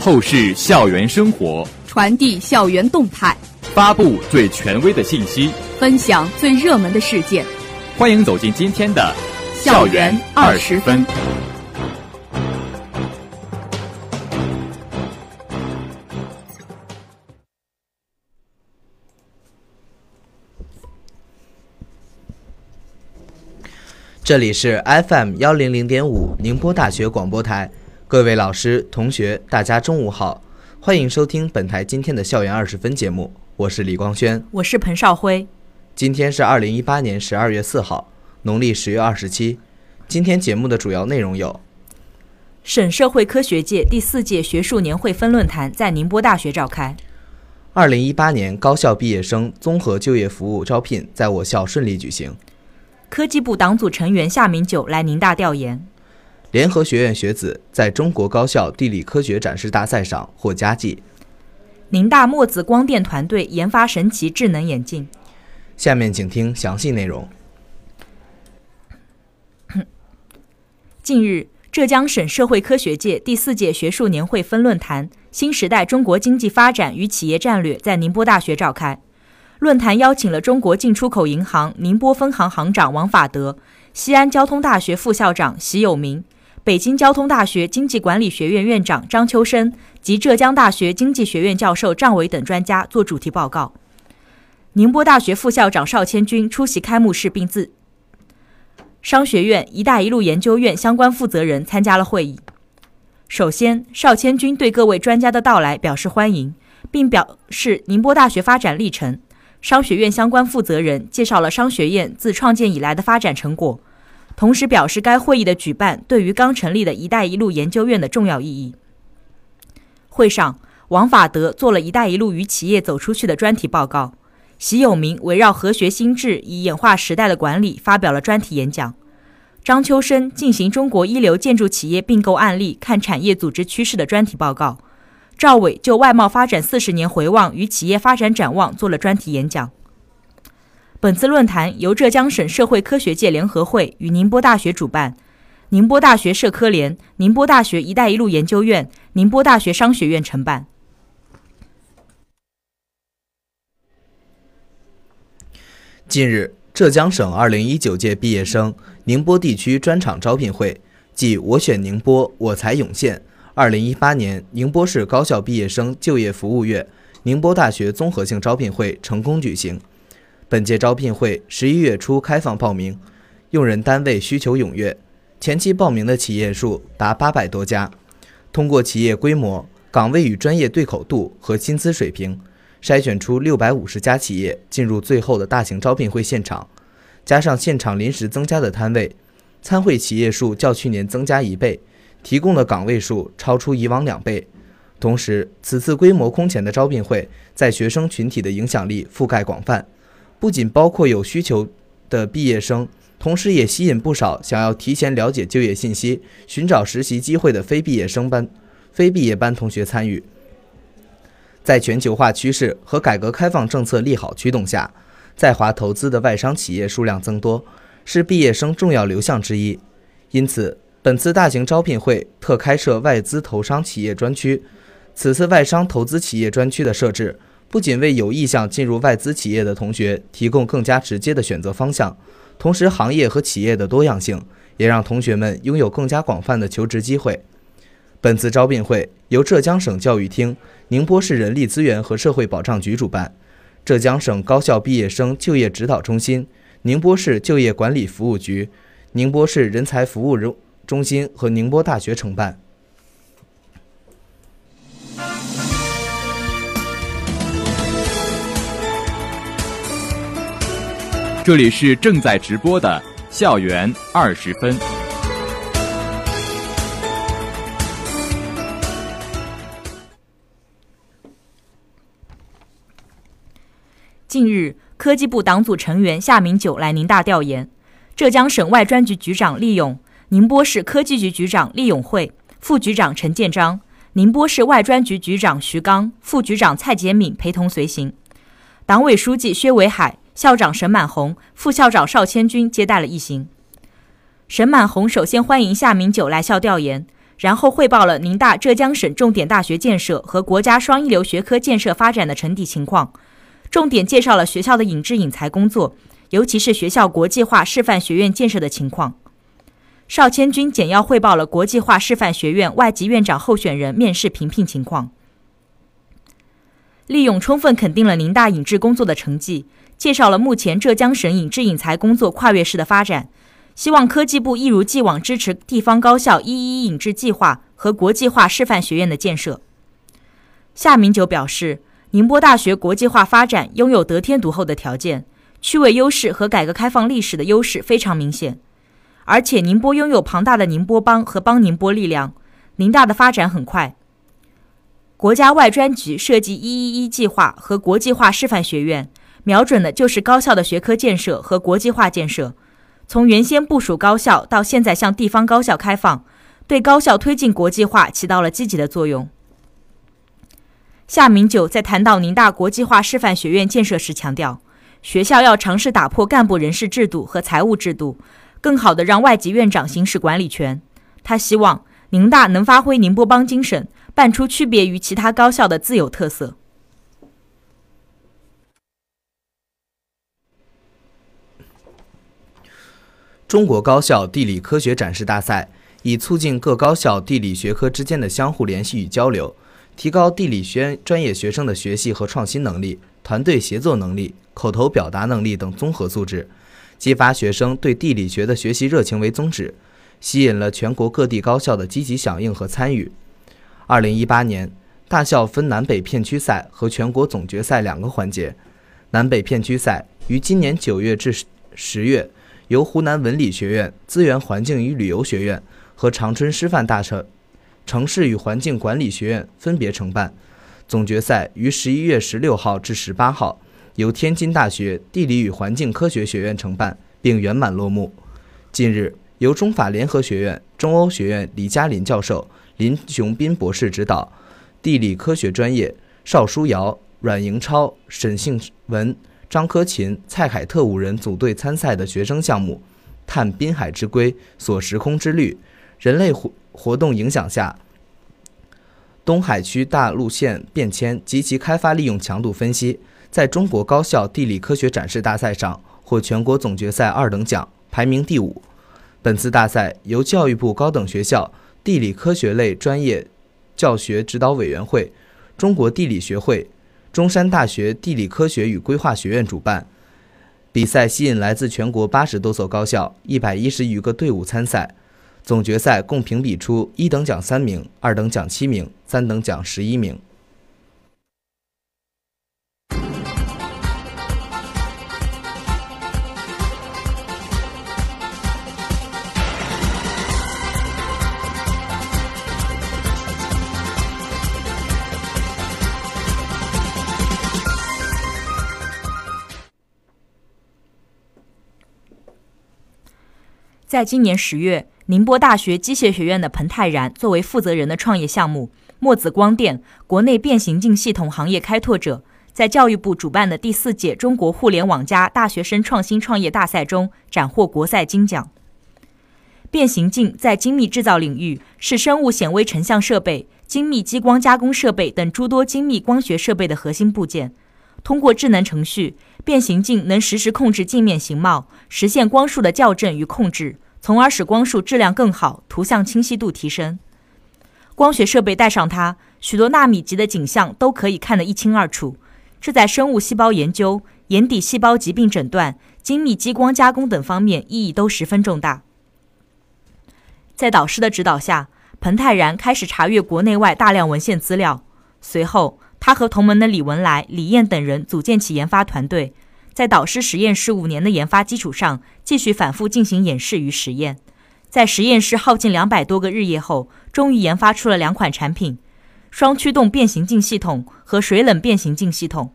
透视校园生活，传递校园动态，发布最权威的信息，分享最热门的事件。欢迎走进今天的《校园二十分》。这里是 FM 幺零零点五宁波大学广播台，各位老师、同学，大家中午好，欢迎收听本台今天的校园二十分节目，我是李光轩，我是彭少辉。今天是二零一八年十二月四号，农历十月二十七。今天节目的主要内容有：省社会科学界第四届学术年会分论坛在宁波大学召开；二零一八年高校毕业生综合就业服务招聘在我校顺利举行。科技部党组成员夏明九来宁大调研。联合学院学子在中国高校地理科学展示大赛上获佳绩。宁大墨子光电团队研发神奇智能眼镜。下面请听详细内容。近日，浙江省社会科学界第四届学术年会分论坛“新时代中国经济发展与企业战略”在宁波大学召开。论坛邀请了中国进出口银行宁波分行行长王法德、西安交通大学副校长习有明、北京交通大学经济管理学院院长张秋生及浙江大学经济学院教授张伟等专家做主题报告。宁波大学副校长邵千军出席开幕式，并自商学院“一带一路”研究院相关负责人参加了会议。首先，邵千军对各位专家的到来表示欢迎，并表示宁波大学发展历程。商学院相关负责人介绍了商学院自创建以来的发展成果，同时表示该会议的举办对于刚成立的一带一路研究院的重要意义。会上，王法德做了一带一路与企业走出去的专题报告，习有明围绕和学心智以演化时代的管理发表了专题演讲，张秋生进行中国一流建筑企业并购案例看产业组织趋势的专题报告。赵伟就外贸发展四十年回望与企业发展展望做了专题演讲。本次论坛由浙江省社会科学界联合会与宁波大学主办，宁波大学社科联、宁波大学“一带一路”研究院、宁波大学商学院承办。近日，浙江省二零一九届毕业生宁波地区专场招聘会暨“我选宁波，我才涌现”。二零一八年宁波市高校毕业生就业服务月宁波大学综合性招聘会成功举行。本届招聘会十一月初开放报名，用人单位需求踊跃，前期报名的企业数达八百多家。通过企业规模、岗位与专业对口度和薪资水平，筛选出六百五十家企业进入最后的大型招聘会现场。加上现场临时增加的摊位，参会企业数较去年增加一倍。提供的岗位数超出以往两倍，同时，此次规模空前的招聘会在学生群体的影响力覆盖广泛，不仅包括有需求的毕业生，同时也吸引不少想要提前了解就业信息、寻找实习机会的非毕业生班、非毕业班同学参与。在全球化趋势和改革开放政策利好驱动下，在华投资的外商企业数量增多，是毕业生重要流向之一，因此。本次大型招聘会特开设外资投商企业专区。此次外商投资企业专区的设置，不仅为有意向进入外资企业的同学提供更加直接的选择方向，同时行业和企业的多样性也让同学们拥有更加广泛的求职机会。本次招聘会由浙江省教育厅、宁波市人力资源和社会保障局主办，浙江省高校毕业生就业指导中心、宁波市就业管理服务局、宁波市人才服务中。中心和宁波大学承办。这里是正在直播的校园二十分。近日，科技部党组成员夏明九来宁大调研，浙江省外专局局长厉勇。宁波市科技局局长厉永会、副局长陈建章，宁波市外专局局长徐刚、副局长蔡杰敏陪同随行。党委书记薛伟海、校长沈满红、副校长邵千军接待了一行。沈满红首先欢迎夏明九来校调研，然后汇报了宁大浙江省重点大学建设和国家双一流学科建设发展的成底情况，重点介绍了学校的引智引才工作，尤其是学校国际化示范学院建设的情况。邵千军简要汇报了国际化示范学院外籍院长候选人面试评聘情况。利用充分肯定了宁大引智工作的成绩，介绍了目前浙江省引智引才工作跨越式的发展。希望科技部一如既往支持地方高校“一一引智”计划和国际化师范学院的建设。夏明九表示，宁波大学国际化发展拥有得天独厚的条件，区位优势和改革开放历史的优势非常明显，而且宁波拥有庞大的宁波帮和帮宁波力量，宁大的发展很快。国家外专局设计“一一一”计划和国际化师范学院，瞄准的就是高校的学科建设和国际化建设。从原先部署高校到现在向地方高校开放，对高校推进国际化起到了积极的作用。夏明九在谈到宁大国际化师范学院建设时强调，学校要尝试打破干部人事制度和财务制度，更好地让外籍院长行使管理权。他希望宁大能发挥宁波帮精神，办出区别于其他高校的自有特色。中国高校地理科学展示大赛以促进各高校地理学科之间的相互联系与交流，提高地理学专业学生的学习和创新能力、团队协作能力、口头表达能力等综合素质，激发学生对地理学的学习热情为宗旨，吸引了全国各地高校的积极响应和参与。二零一八年，大校分南北片区赛和全国总决赛两个环节，南北片区赛于今年九月至十月。由湖南文理学院、资源环境与旅游学院和长春师范大学城市与环境管理学院分别承办。总决赛于十一月十六号至十八号由天津大学地理与环境科学学院承办，并圆满落幕。近日，由中法联合学院、中欧学院李嘉林教授、林雄斌博士指导，地理科学专业邵书瑶、阮莹超、沈幸文。张科勤、蔡凯特五人组队参赛的学生项目“探滨海之龟，锁时空之律”，人类活活动影响下东海区大陆线变迁及其开发利用强度分析，在中国高校地理科学展示大赛上获全国总决赛二等奖，排名第五。本次大赛由教育部高等学校地理科学类专业教学指导委员会、中国地理学会。中山大学地理科学与规划学院主办比赛，吸引来自全国八十多所高校、一百一十余个队伍参赛。总决赛共评比出一等奖三名，二等奖七名，三等奖十一名。在今年十月，宁波大学机械学院的彭泰然作为负责人的创业项目“墨子光电”国内变形镜系统行业开拓者，在教育部主办的第四届中国互联网加大学生创新创业大赛中斩获国赛金奖。变形镜在精密制造领域是生物显微成像设备、精密激光加工设备等诸多精密光学设备的核心部件。通过智能程序，变形镜能实时控制镜面形貌，实现光束的校正与控制，从而使光束质量更好，图像清晰度提升。光学设备带上它，许多纳米级的景象都可以看得一清二楚。这在生物细胞研究、眼底细胞疾病诊断、精密激光加工等方面意义都十分重大。在导师的指导下，彭泰然开始查阅国内外大量文献资料，随后。他和同门的李文来、李燕等人组建起研发团队，在导师实验室五年的研发基础上，继续反复进行演示与实验。在实验室耗尽两百多个日夜后，终于研发出了两款产品：双驱动变形镜系统和水冷变形镜系统。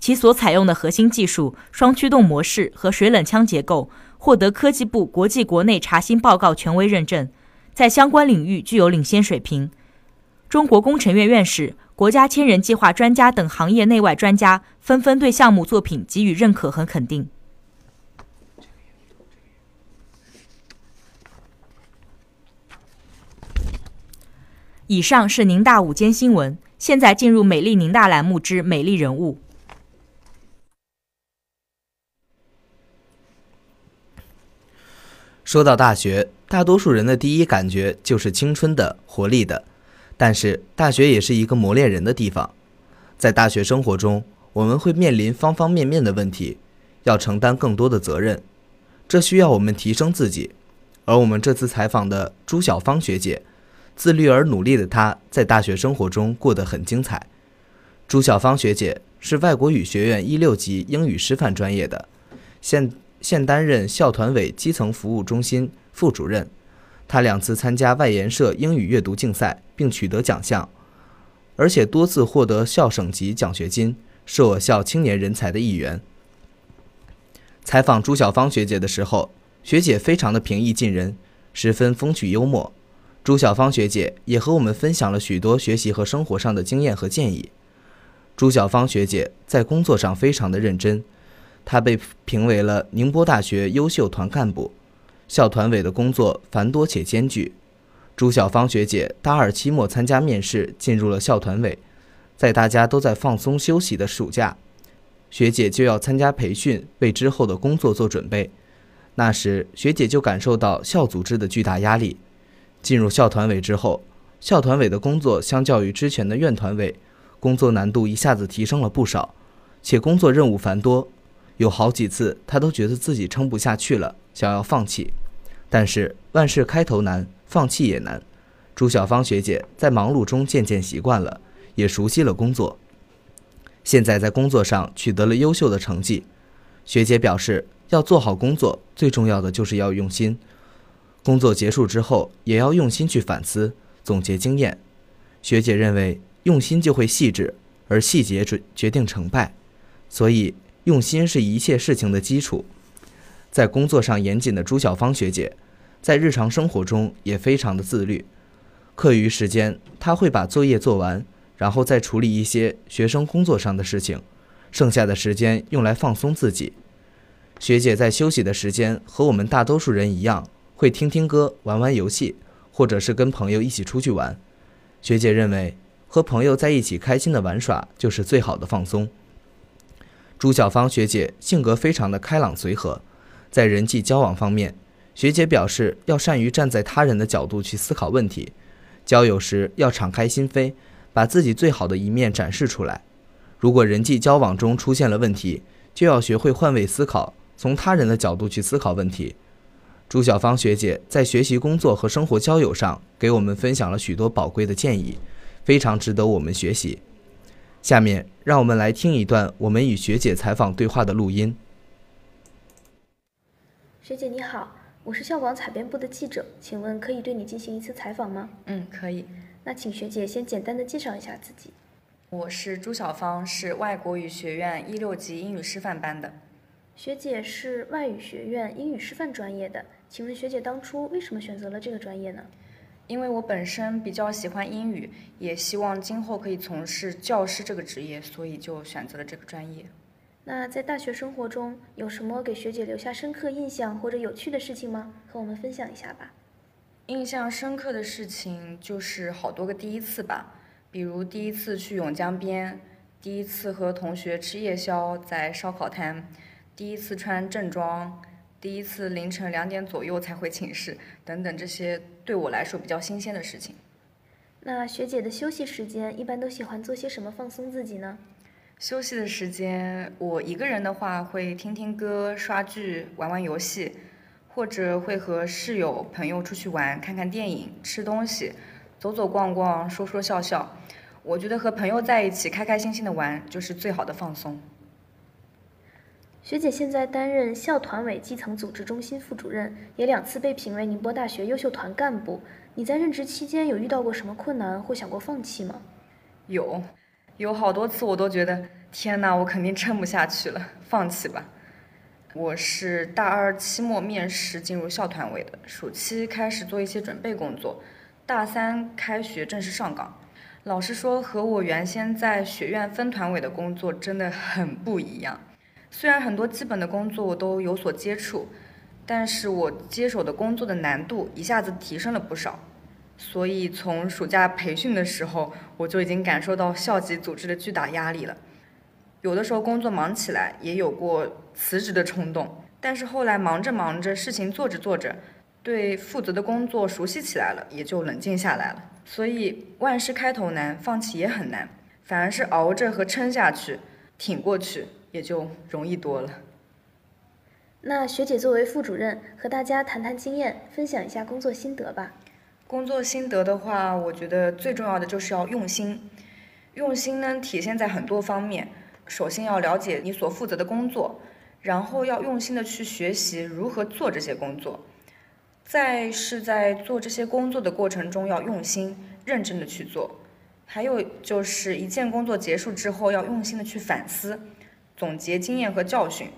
其所采用的核心技术——双驱动模式和水冷枪结构，获得科技部国际国内查新报告权威认证，在相关领域具有领先水平。中国工程院院士。国家千人计划专家等行业内外专家纷纷对项目作品给予认可和肯定。以上是宁大午间新闻，现在进入美丽宁大栏目之美丽人物。说到大学，大多数人的第一感觉就是青春的、活力的。但是，大学也是一个磨练人的地方。在大学生活中，我们会面临方方面面的问题，要承担更多的责任，这需要我们提升自己。而我们这次采访的朱小芳学姐，自律而努力的她，在大学生活中过得很精彩。朱小芳学姐是外国语学院一六级英语师范专业的，现。现担任校团委基层服务中心副主任，他两次参加外研社英语阅读竞赛并取得奖项，而且多次获得校省级奖学金，是我校青年人才的一员。采访朱小芳学姐的时候，学姐非常的平易近人，十分风趣幽默。朱小芳学姐也和我们分享了许多学习和生活上的经验和建议。朱小芳学姐在工作上非常的认真。她被评为了宁波大学优秀团干部，校团委的工作繁多且艰巨。朱小芳学姐大二期末参加面试，进入了校团委。在大家都在放松休息的暑假，学姐就要参加培训，为之后的工作做准备。那时，学姐就感受到校组织的巨大压力。进入校团委之后，校团委的工作相较于之前的院团委，工作难度一下子提升了不少，且工作任务繁多。有好几次，她都觉得自己撑不下去了，想要放弃。但是万事开头难，放弃也难。朱小芳学姐在忙碌中渐渐习惯了，也熟悉了工作。现在在工作上取得了优秀的成绩。学姐表示，要做好工作，最重要的就是要用心。工作结束之后，也要用心去反思、总结经验。学姐认为，用心就会细致，而细节决决定成败。所以。用心是一切事情的基础。在工作上严谨的朱小芳学姐，在日常生活中也非常的自律。课余时间，她会把作业做完，然后再处理一些学生工作上的事情，剩下的时间用来放松自己。学姐在休息的时间和我们大多数人一样，会听听歌、玩玩游戏，或者是跟朋友一起出去玩。学姐认为，和朋友在一起开心的玩耍就是最好的放松。朱小芳学姐性格非常的开朗随和，在人际交往方面，学姐表示要善于站在他人的角度去思考问题，交友时要敞开心扉，把自己最好的一面展示出来。如果人际交往中出现了问题，就要学会换位思考，从他人的角度去思考问题。朱小芳学姐在学习、工作和生活交友上给我们分享了许多宝贵的建议，非常值得我们学习。下面让我们来听一段我们与学姐采访对话的录音。学姐你好，我是校广采编部的记者，请问可以对你进行一次采访吗？嗯，可以。那请学姐先简单的介绍一下自己。我是朱小芳，是外国语学院一六级英语师范班的。学姐是外语学院英语师范专业的，请问学姐当初为什么选择了这个专业呢？因为我本身比较喜欢英语，也希望今后可以从事教师这个职业，所以就选择了这个专业。那在大学生活中有什么给学姐留下深刻印象或者有趣的事情吗？和我们分享一下吧。印象深刻的事情就是好多个第一次吧，比如第一次去永江边，第一次和同学吃夜宵在烧烤摊，第一次穿正装。第一次凌晨两点左右才回寝室，等等这些对我来说比较新鲜的事情。那学姐的休息时间一般都喜欢做些什么放松自己呢？休息的时间，我一个人的话会听听歌、刷剧、玩玩游戏，或者会和室友、朋友出去玩、看看电影、吃东西、走走逛逛、说说笑笑。我觉得和朋友在一起开开心心的玩就是最好的放松。学姐现在担任校团委基层组织中心副主任，也两次被评为宁波大学优秀团干部。你在任职期间有遇到过什么困难或想过放弃吗？有，有好多次我都觉得天哪，我肯定撑不下去了，放弃吧。我是大二期末面试进入校团委的，暑期开始做一些准备工作，大三开学正式上岗。老实说，和我原先在学院分团委的工作真的很不一样。虽然很多基本的工作我都有所接触，但是我接手的工作的难度一下子提升了不少。所以从暑假培训的时候，我就已经感受到校级组织的巨大压力了。有的时候工作忙起来，也有过辞职的冲动，但是后来忙着忙着，事情做着做着，对负责的工作熟悉起来了，也就冷静下来了。所以万事开头难，放弃也很难，反而是熬着和撑下去，挺过去，也就容易多了。那学姐作为副主任，和大家谈谈经验，分享一下工作心得吧。工作心得的话，我觉得最重要的就是要用心。用心呢，体现在很多方面。首先要了解你所负责的工作，然后要用心的去学习如何做这些工作。再是在做这些工作的过程中要用心、认真的去做。还有就是一件工作结束之后，要用心的去反思、总结经验和教训。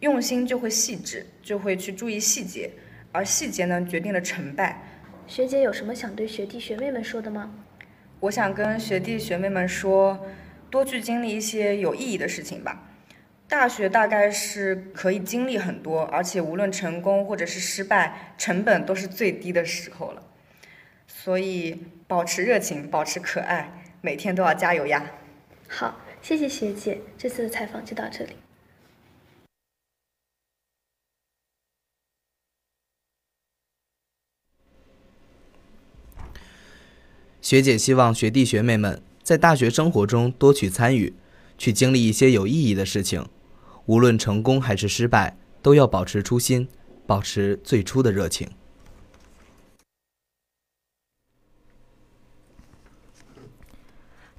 用心就会细致，就会去注意细节，而细节呢，决定了成败。学姐有什么想对学弟学妹们说的吗？我想跟学弟学妹们说，多去经历一些有意义的事情吧。大学大概是可以经历很多，而且无论成功或者是失败，成本都是最低的时候了。所以保持热情，保持可爱，每天都要加油呀！好，谢谢学姐，这次的采访就到这里。学姐希望学弟学妹们在大学生活中多去参与，去经历一些有意义的事情。无论成功还是失败，都要保持初心，保持最初的热情。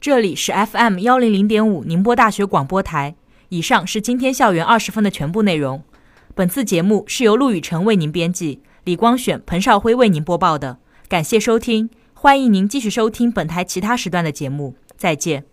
这里是 FM 幺零零点五宁波大学广播台。以上是今天校园二十分的全部内容。本次节目是由陆雨辰为您编辑，李光选、彭少辉为您播报的。感谢收听。欢迎您继续收听本台其他时段的节目，再见。